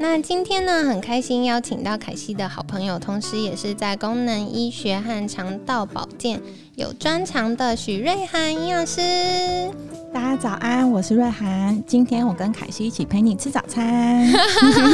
那今天呢，很开心邀请到凯西的好朋友，同时也是在功能医学和肠道保健有专长的许瑞涵营养师。大家早安，我是瑞涵。今天我跟凯西一起陪你吃早餐。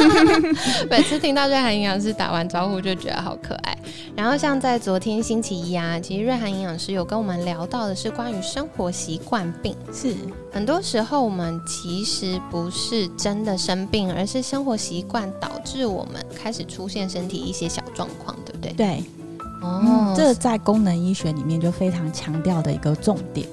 每次听到瑞涵营养师打完招呼，就觉得好可爱。然后像在昨天星期一啊，其实瑞涵营养师有跟我们聊到的是关于生活习惯病。是，很多时候我们其实不是真的生病，而是生活习惯导致我们开始出现身体一些小状况，对不对？对，哦，这在功能医学里面就非常强调的一个重点。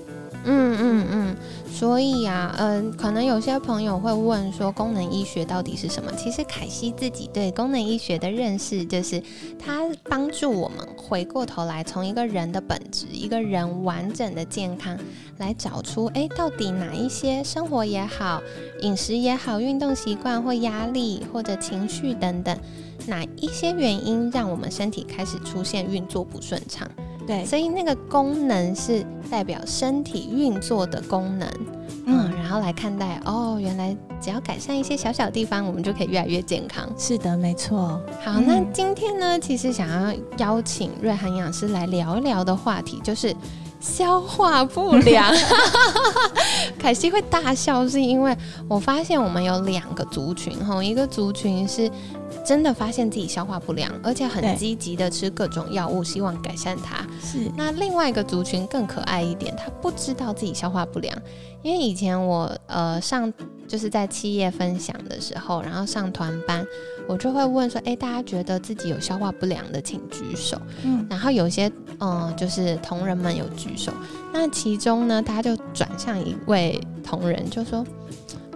嗯嗯嗯，所以啊，嗯，可能有些朋友会问说，功能医学到底是什么？其实凯西自己对功能医学的认识，就是它帮助我们回过头来，从一个人的本质，一个人完整的健康，来找出，哎，到底哪一些生活也好，饮食也好，运动习惯或压力或者情绪等等，哪一些原因让我们身体开始出现运作不顺畅？对，所以那个功能是代表身体运作的功能，嗯，然后来看待哦，原来只要改善一些小小地方，我们就可以越来越健康。是的，没错。好，那今天呢，其实想要邀请瑞涵营养师来聊一聊的话题，就是消化不良。凯西会大笑，是因为我发现我们有两个族群，哈，一个族群是。真的发现自己消化不良，而且很积极的吃各种药物，希望改善它。是那另外一个族群更可爱一点，他不知道自己消化不良，因为以前我呃上就是在企业分享的时候，然后上团班，我就会问说，哎，大家觉得自己有消化不良的，请举手。嗯，然后有些嗯就是同仁们有举手，那其中呢，他就转向一位同仁，就说。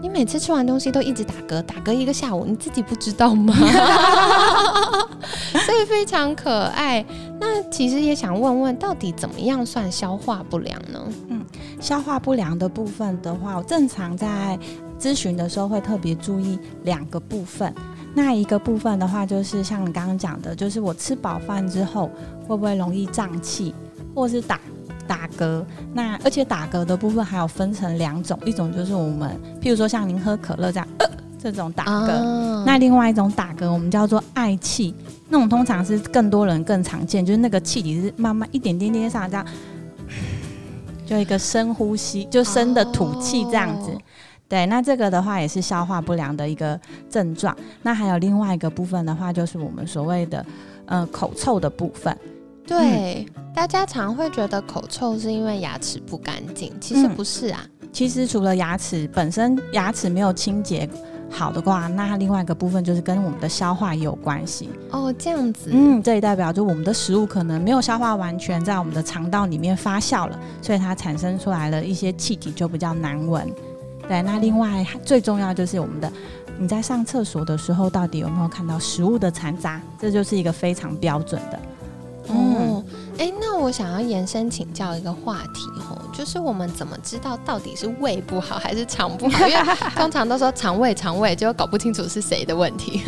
你每次吃完东西都一直打嗝，打嗝一个下午，你自己不知道吗？所以非常可爱。那其实也想问问，到底怎么样算消化不良呢？嗯，消化不良的部分的话，我正常在咨询的时候会特别注意两个部分。那一个部分的话，就是像你刚刚讲的，就是我吃饱饭之后会不会容易胀气，或是打。打嗝，那而且打嗝的部分还有分成两种，一种就是我们譬如说像您喝可乐这样，呃，这种打嗝，那另外一种打嗝我们叫做嗳气，那种通常是更多人更常见，就是那个气体是慢慢一点点点上这样，就一个深呼吸，就深的吐气这样子，对，那这个的话也是消化不良的一个症状。那还有另外一个部分的话，就是我们所谓的呃口臭的部分。对，大家常会觉得口臭是因为牙齿不干净，其实不是啊。其实除了牙齿本身牙齿没有清洁好的话，那另外一个部分就是跟我们的消化也有关系。哦，这样子。嗯，这也代表就我们的食物可能没有消化完全，在我们的肠道里面发酵了，所以它产生出来了一些气体就比较难闻。对，那另外最重要就是我们的你在上厕所的时候，到底有没有看到食物的残渣？这就是一个非常标准的。哦，哎，那我想要延伸请教一个话题哦，就是我们怎么知道到底是胃不好还是肠不好？因为 通常都说肠胃肠胃，就搞不清楚是谁的问题。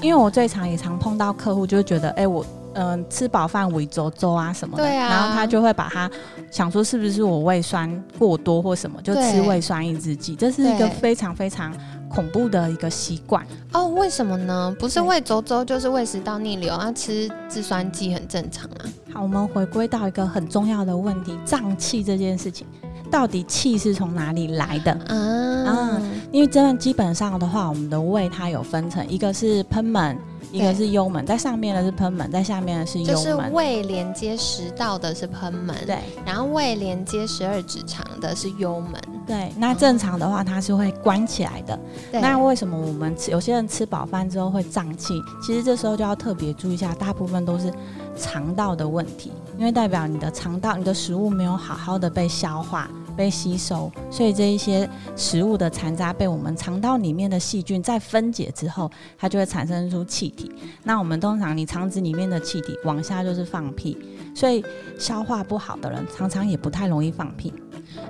因为我最常也常碰到客户，就觉得，哎，我嗯吃饱饭胃粥粥啊什么的，对啊，然后他就会把他想说是不是我胃酸过多或什么，就吃胃酸抑制剂，这是一个非常非常。恐怖的一个习惯哦？为什么呢？不是胃周周，就是胃食道逆流啊，吃制酸剂很正常啊。好，我们回归到一个很重要的问题：胀气这件事情，到底气是从哪里来的？啊，因为这样基本上的话，我们的胃它有分成，一个是喷门。一个是幽门，在上面的是喷门，在下面的是幽门。就是胃连接食道的是喷门，对。然后胃连接十二指肠的是幽门，对。那正常的话，它是会关起来的。那为什么我们吃有些人吃饱饭之后会胀气？其实这时候就要特别注意一下，大部分都是肠道的问题，因为代表你的肠道、你的食物没有好好的被消化。被吸收，所以这一些食物的残渣被我们肠道里面的细菌在分解之后，它就会产生出气体。那我们通常你肠子里面的气体往下就是放屁，所以消化不好的人常常也不太容易放屁，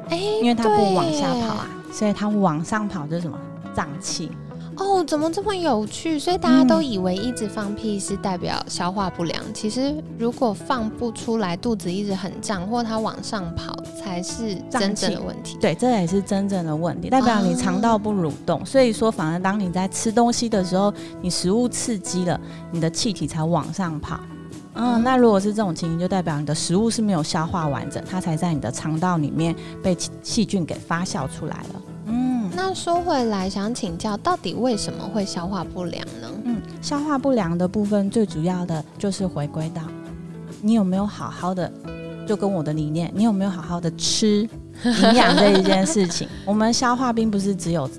哎，因为它不往下跑啊，所以它往上跑就是什么胀气。哦，怎么这么有趣？所以大家都嗯以为一直放屁是代表消化不良，其实如果放不出来，肚子一直很胀，或它往上跑，才是真正的问题。对，这也是真正的问题，代表你肠道不蠕动。所以说，反而当你在吃东西的时候，你食物刺激了，你的气体才往上跑。嗯，那如果是这种情形，就代表你的食物是没有消化完整，它才在你的肠道里面被细细菌给发酵出来了。嗯那说回来，想请教，到底为什么会消化不良呢？嗯，消化不良的部分最主要的就是回归到你有没有好好的，就跟我的理念，你有没有好好的吃 营养这一件事情。我们消化并不是只有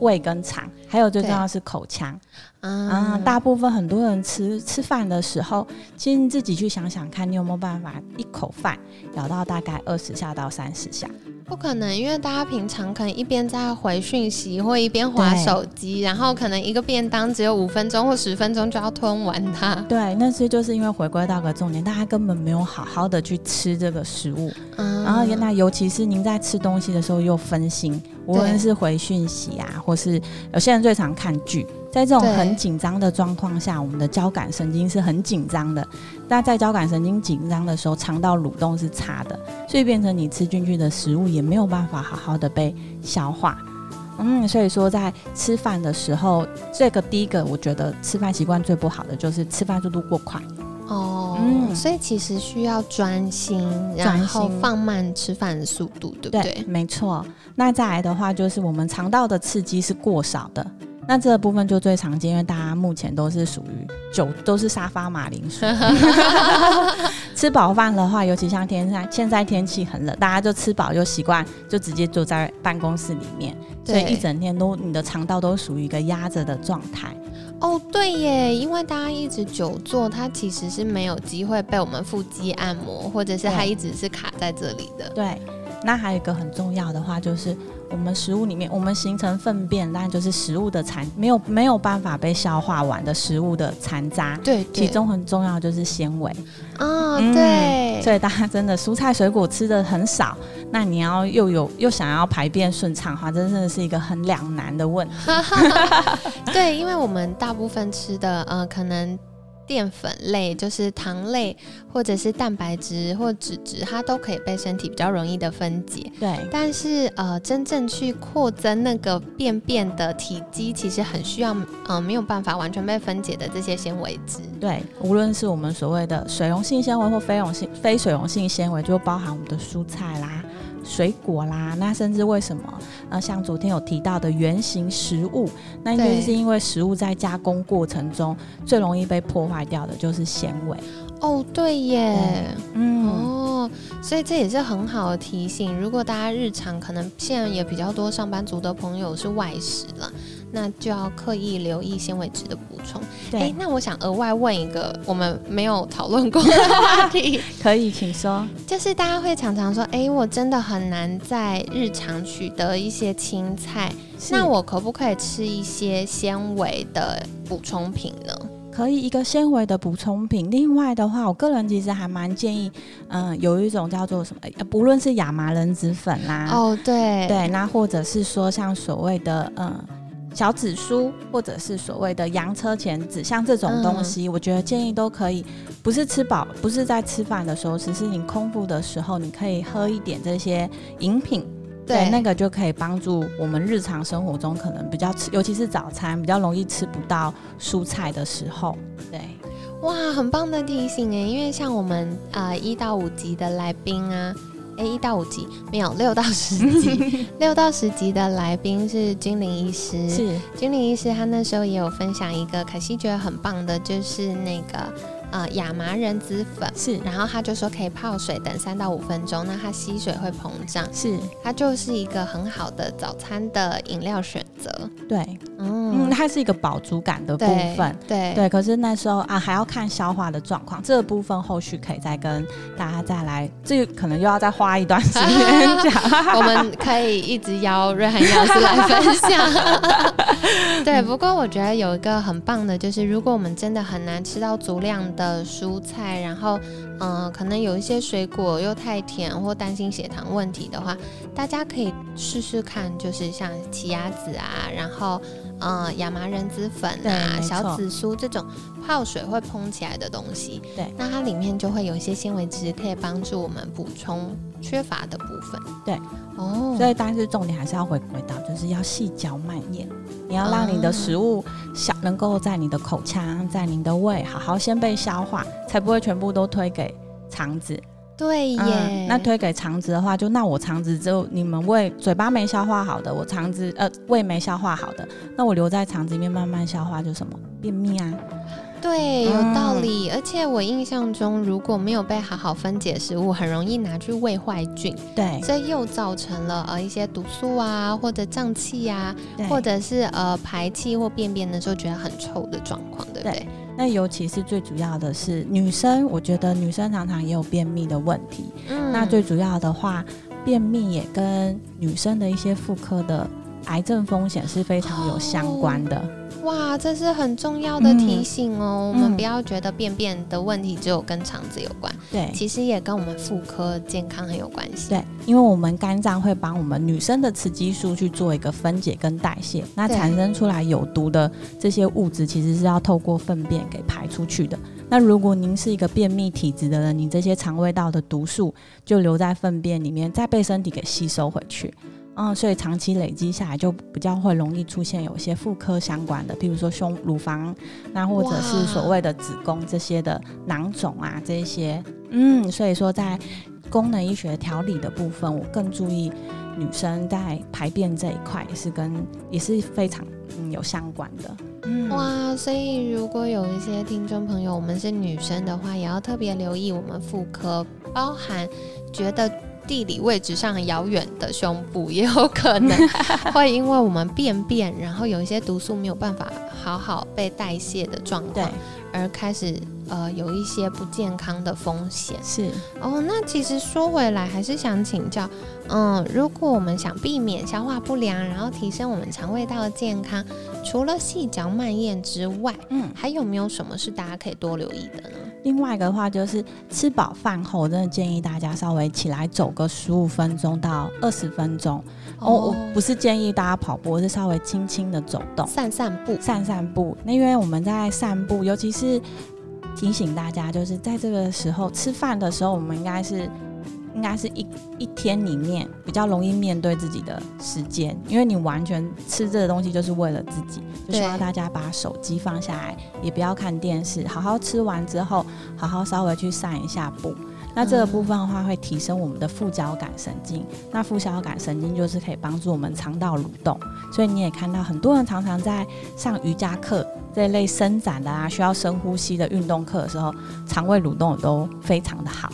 胃跟肠，还有最重要的是口腔。啊、嗯，大部分很多人吃吃饭的时候，其实你自己去想想看，你有没有办法一口饭咬到大概二十下到三十下？不可能，因为大家平常可能一边在回讯息，或一边划手机，然后可能一个便当只有五分钟或十分钟就要吞完它。对，那是就是因为回归到个重点，大家根本没有好好的去吃这个食物，嗯。然后那尤其是您在吃东西的时候又分心，无论是回讯息啊，或是有些人最常看剧，在这种很紧张的状况下，我们的交感神经是很紧张的。那在交感神经紧张的时候，肠道蠕动是差的，所以变成你吃进去的食物也没有办法好好的被消化。嗯，所以说在吃饭的时候，这个第一个我觉得吃饭习惯最不好的就是吃饭速度过快。哦，嗯所以其实需要专心，然后放慢吃饭的速度，对不对？没错。那再来的话，就是我们肠道的刺激是过少的。那这个部分就最常见，因为大家目前都是属于酒都是沙发马铃薯。吃饱饭的话，尤其像天在现在天气很冷，大家就吃饱就习惯就直接坐在办公室里面，所以一整天都你的肠道都属于一个压着的状态。哦，对耶，因为大家一直久坐，它其实是没有机会被我们腹肌按摩，或者是它一直是卡在这里的。对，那还有一个很重要的话，就是我们食物里面，我们形成粪便，那就是食物的残没有没有办法被消化完的食物的残渣。对，其中很重要就是纤维，啊、嗯对，所以大家真的蔬菜水果吃的很少，那你要又有又想要排便顺畅的话，真的是一个很两难的问题。对，因为我们大部分吃的呃，可能淀粉类，就是糖类，或者是蛋白质或脂质，它都可以被身体比较容易的分解。对，但是呃，真正去扩增那个便便的体积，其实很需要呃没有办法完全被分解的这些纤维质。对，无论是我们所谓的水溶性纤维或非溶性非水溶性纤维，就包含我们的蔬菜啦、水果啦，那甚至为什么呃，像昨天有提到的圆形食物，那应该是因为食物在加工过程中最容易被破坏掉的就是纤维。哦，对耶。嗯，哦，所以这也是很好的提醒。如果大家日常可能现在也比较多上班族的朋友是外食了，那就要刻意留意纤维质的补充。哎对，，那我想额外问一个我们没有讨论过的话题，可以，请说。就是大家会常常说，哎，我真的很难在日常取得一些青菜，那我可不可以吃一些纤维的补充品呢？可以一个纤维的补充品。另外的话，我个人其实还蛮建议，嗯、有一种叫做什么，呃不论是亚麻仁籽粉啦，哦，对，对，那或者是说像所谓的嗯。小紫苏，或者是所谓的洋车前子，像这种东西，我觉得建议都可以，不是吃饱，不是在吃饭的时候，只是你空腹的时候，你可以喝一点这些饮品，对，那个就可以帮助我们日常生活中可能比较吃，尤其是早餐比较容易吃不到蔬菜的时候，对，哇，很棒的提醒哎！因为像我们呃一到五级的来宾啊，哎一到五集没有六到十集，六到十集的来宾是精灵医师，是。精灵医师他那时候也有分享一个可惜觉得很棒的，就是那个呃亚麻仁籽粉。是然后他就说可以泡水等三到五分钟，那它吸水会膨胀，是，它就是一个很好的早餐的饮料选择。对，嗯，它是一个饱足感的部分。对对，可是那时候啊，还要看消化的状况，这个部分后续可以再跟大家再来，这可能又要再花一段时间讲。我们可以一直邀瑞涵老师来分享。对，不过我觉得有一个很棒的，就是如果我们真的很难吃到足量的蔬菜，然后。嗯，可能有一些水果又太甜，或担心血糖问题的话，大家可以试试看，就是像奇亚籽啊，然后嗯亚麻仁籽粉啊、小紫苏这种泡水会蓬起来的东西。对，那它里面就会有一些纤维质，可以帮助我们补充缺乏的部分。对，哦，所以但是重点还是要回归到，就是要细嚼慢咽，你要让你的食物小，能够在你的口腔，在你的胃好好先被消化，才不会全部都推给。肠子，对耶。那推给肠子的话，就那我肠子就你们胃嘴巴没消化好的，我肠子呃胃没消化好的，那我留在肠子里面慢慢消化，就什么便秘啊？对，有道理。而且我印象中，如果没有被好好分解食物，很容易拿去喂坏菌。对，所以又造成了呃一些毒素啊，或者胀气啊，或者是呃排气或便便的时候觉得很臭的状况，对不对？那尤其是最主要的是女生，我觉得女生常常也有便秘的问题。嗯，那最主要的话，便秘也跟女生的一些妇科的癌症风险是非常有相关的。哇，这是很重要的提醒哦！我们不要觉得便便的问题只有跟肠子有关，对，其实也跟我们妇科健康很有关系。对，因为我们肝脏会帮我们女生的雌激素去做一个分解跟代谢，那产生出来有毒的这些物质，其实是要透过粪便给排出去的。那如果您是一个便秘体质的人，你这些肠胃道的毒素就留在粪便里面，再被身体给吸收回去。嗯，所以长期累积下来，就比较会容易出现有一些妇科相关的，譬如说胸、乳房，那或者是所谓的子宫这些的囊肿啊，这些。嗯，所以说在功能医学调理的部分，我更注意女生在排便这一块，也是跟也是非常嗯有相关的。嗯，哇，所以如果有一些听众朋友，我们是女生的话，也要特别留意我们妇科，包含觉得。地理位置上很遥远的胸部，也有可能 会因为我们便便，然后有一些毒素没有办法好好被代谢的状况，而开始呃有一些不健康的风险。是哦，那其实说回来，还是想请教，嗯，如果我们想避免消化不良，然后提升我们肠胃道的健康，除了细嚼慢咽之外，嗯，还有没有什么是大家可以多留意的呢？另外一个的话就是吃饱饭后，真的建议大家稍微起来走个十五分钟到二十分钟。哦，我不是建议大家跑步，是稍微轻轻的走动、散散步、散散步。那因为我们在散步，尤其是提醒大家，就是在这个时候吃饭的时候，我们应该是。应该是一一天里面比较容易面对自己的时间，因为你完全吃这个东西就是为了自己，就希望大家把手机放下来，也不要看电视，好好吃完之后，好好稍微去散一下步。那这个部分的话，会提升我们的副交感神经。那副交感神经就是可以帮助我们肠道蠕动，所以你也看到很多人常常在上瑜伽课这类伸展的啊，需要深呼吸的运动课的时候，肠胃蠕动都非常的好。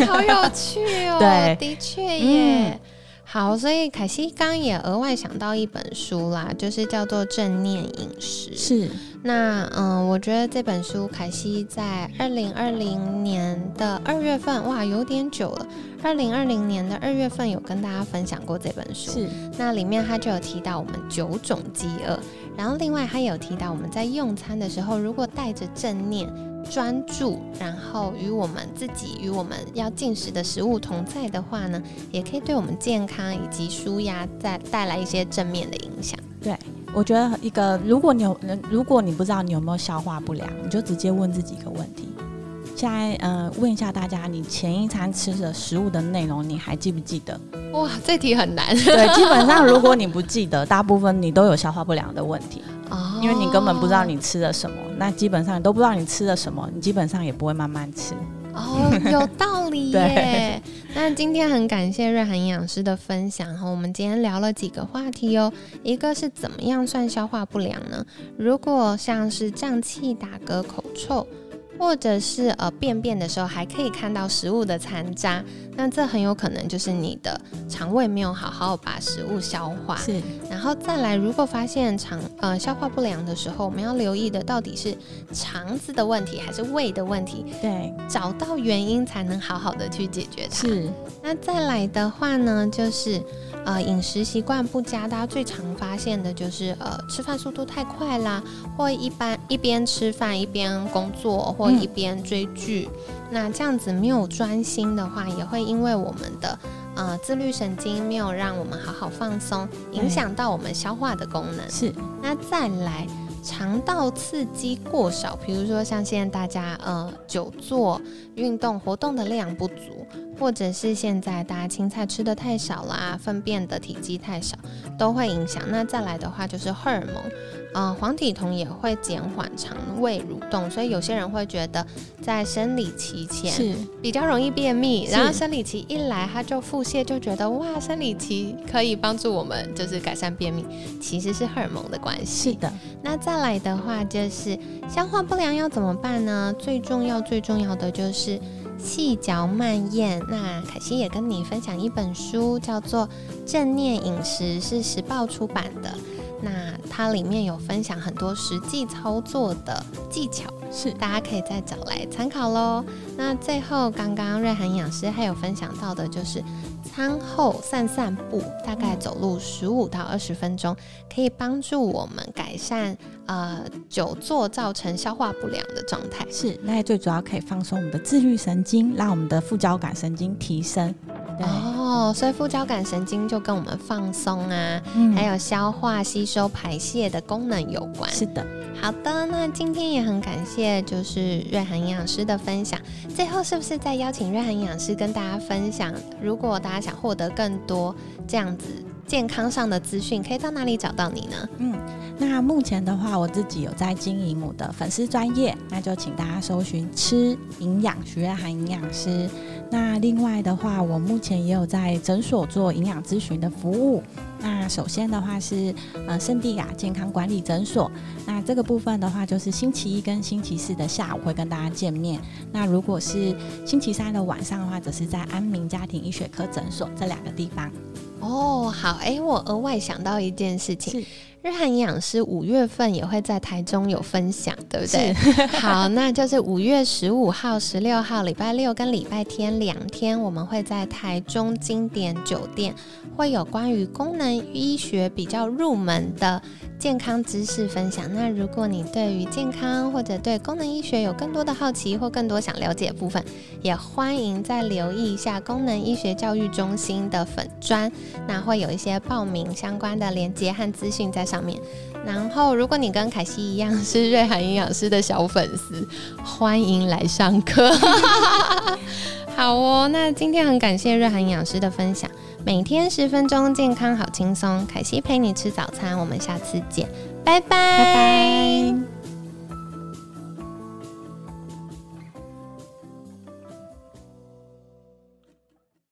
哎，好有趣哦！对，的确耶。好，所以凯西刚也额外想到一本书啦，就是叫做《正念饮食》。是。那嗯，我觉得这本书凯西在二零二零年的二月份，哇，有点久了。二零二零年的二月份有跟大家分享过这本书。是。那里面他就有提到我们九种饥饿，然后另外他有提到我们在用餐的时候，如果带着正念。专注，然后与我们自己与我们要进食的食物同在的话呢，也可以对我们健康以及舒压再带来一些正面的影响。对，我觉得一个，如果你有，如果你不知道你有没有消化不良，你就直接问自己一个问题。现在，呃，问一下大家，你前一餐吃的食物的内容，你还记不记得？哇，这题很难。对，基本上如果你不记得，大部分你都有消化不良的问题。因为你根本不知道你吃了什么，那基本上你都不知道你吃了什么，你基本上也不会慢慢吃。哦，有 道理耶。那今天很感谢瑞涵营养师的分享哈，我们今天聊了几个话题哦，一个是怎么样算消化不良呢？如果像是胀气、打嗝、口臭。或者是呃便便的时候还可以看到食物的残渣，那这很有可能就是你的肠胃没有好好把食物消化。是，然后再来，如果发现肠呃消化不良的时候，我们要留意的到底是肠子的问题还是胃的问题？对，找到原因才能好好的去解决它。是。那再来的话呢，就是呃饮食习惯不佳，大家最常发现的就是呃吃饭速度太快啦，或一般一边吃饭一边工作或一边追剧，那这样子没有专心的话，也会因为我们的呃自律神经没有让我们好好放松，影响到我们消化的功能。是。那再来。肠道刺激过少，比如说像现在大家呃久坐、运动活动的量不足，或者是现在大家青菜吃的太少啦，粪便的体积太少，都会影响。那再来的话就是荷尔蒙。嗯，黄体酮也会减缓肠胃蠕动，所以有些人会觉得在生理期前是比较容易便秘，然后生理期一来他就腹泻，就觉得哇，生理期可以帮助我们就是改善便秘，其实是荷尔蒙的关系。是的，那再来的话就是消化不良要怎么办呢？最重要最重要的就是细嚼慢咽。那凯西也跟你分享一本书，叫做《正念饮食》，是时报出版的。那它里面有分享很多实际操作的技巧，是大家可以再找来参考喽。那最后，刚刚瑞涵营养师还有分享到的，就是餐后散散步，大概走路十五到二十分钟，可以帮助我们改善呃久坐造成消化不良的状态。是，那最主要可以放松我们的自律神经，让我们的副交感神经提升。哦，所以副交感神经就跟我们放松啊，还有消化、吸收、排泄的功能有关。是的，好的，那今天也很感谢就是瑞涵营养师的分享。最后是不是再邀请瑞涵营养师跟大家分享，如果大家想获得更多这样子健康上的资讯，可以到哪里找到你呢？嗯，那目前的话，我自己有在经营我的粉丝专业，那就请大家搜寻“吃营养徐瑞涵营养师”。那另外的话，我目前也有在诊所做营养咨询的服务。那首先的话是呃圣地亚健康管理诊所。那这个部分的话，就是星期一跟星期四的下午会跟大家见面。那如果是星期三的晚上的话，则是在安民家庭医学科诊所这两个地方。哦，好，哎，我额外想到一件事情。日韩营养师五月份也会在台中有分享，对不对？好，那就是五月十五号、十六号，礼拜六跟礼拜天两天，我们会在台中经典酒店会有关于功能医学比较入门的健康知识分享。那如果你对于健康或者对功能医学有更多的好奇或更多想了解的部分，也欢迎再留意一下功能医学教育中心的粉砖，那会有一些报名相关的连接和资讯在。上面，然后如果你跟凯西一样是瑞涵营养师的小粉丝，欢迎来上课。好哦，那今天很感谢瑞涵营养师的分享，每天十分钟，健康好轻松。凯西陪你吃早餐，我们下次见，拜拜，拜拜。